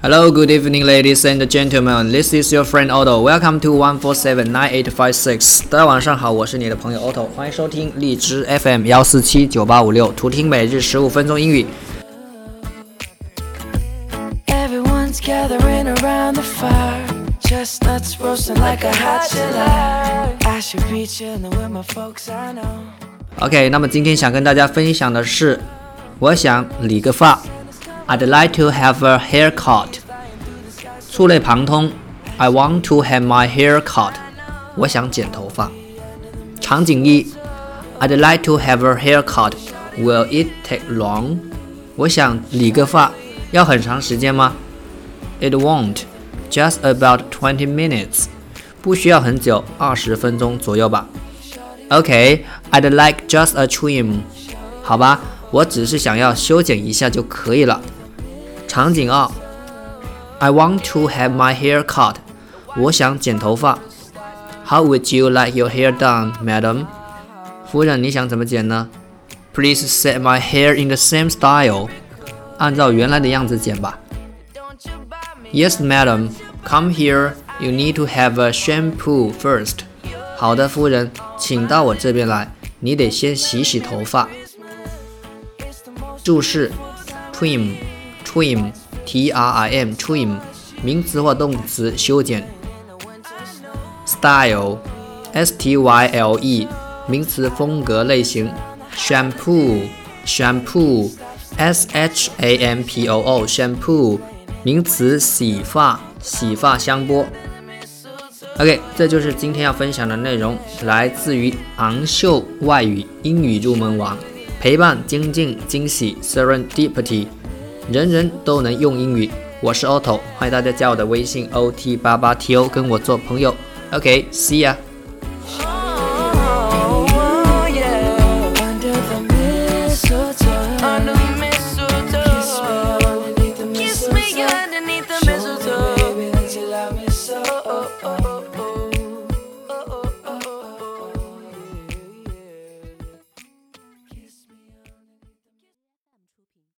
Hello, good evening, ladies and gentlemen. This is your friend Otto. Welcome to one four seven nine eight five six. 大家晚上好，我是你的朋友 Otto，欢迎收听荔枝 FM 幺四七九八五六，图听每日十五分钟英语。Everyone's gathering around the fire. Chestnuts roasting like a hot July. I should be chilling with my folks I know. OK，那么今天想跟大家分享的是，我想理个发。I'd like to have a haircut。触类旁通，I want to have my hair cut。我想剪头发。场景一，I'd like to have a haircut。Will it take long？我想理个发，要很长时间吗？It won't. Just about twenty minutes. 不需要很久，二十分钟左右吧。Okay, I'd like just a trim. 好吧，我只是想要修剪一下就可以了。 场景二，I want to have my hair cut. 我想剪头发。How would you like your hair done, madam? 夫人，你想怎么剪呢？Please set my hair in the same style. 按照原来的样子剪吧。Yes, madam. Come here. You need to have a shampoo first. 好的，夫人，请到我这边来。你得先洗洗头发。注释 Trim, T-R-I-M, Trim, 名词或动词，修剪。style，s-t-y-l-e，名词，风格、类型。shampoo，shampoo，s-h-a-m-p-o-o，shampoo，名词，洗发、洗发香波。OK，这就是今天要分享的内容，来自于昂秀外语英语入门网，陪伴、精进、惊喜，Serendipity，人人都能用英语，我是 Otto，欢迎大家加我的微信 o t 八八 t o，跟我做朋友。OK，see ya。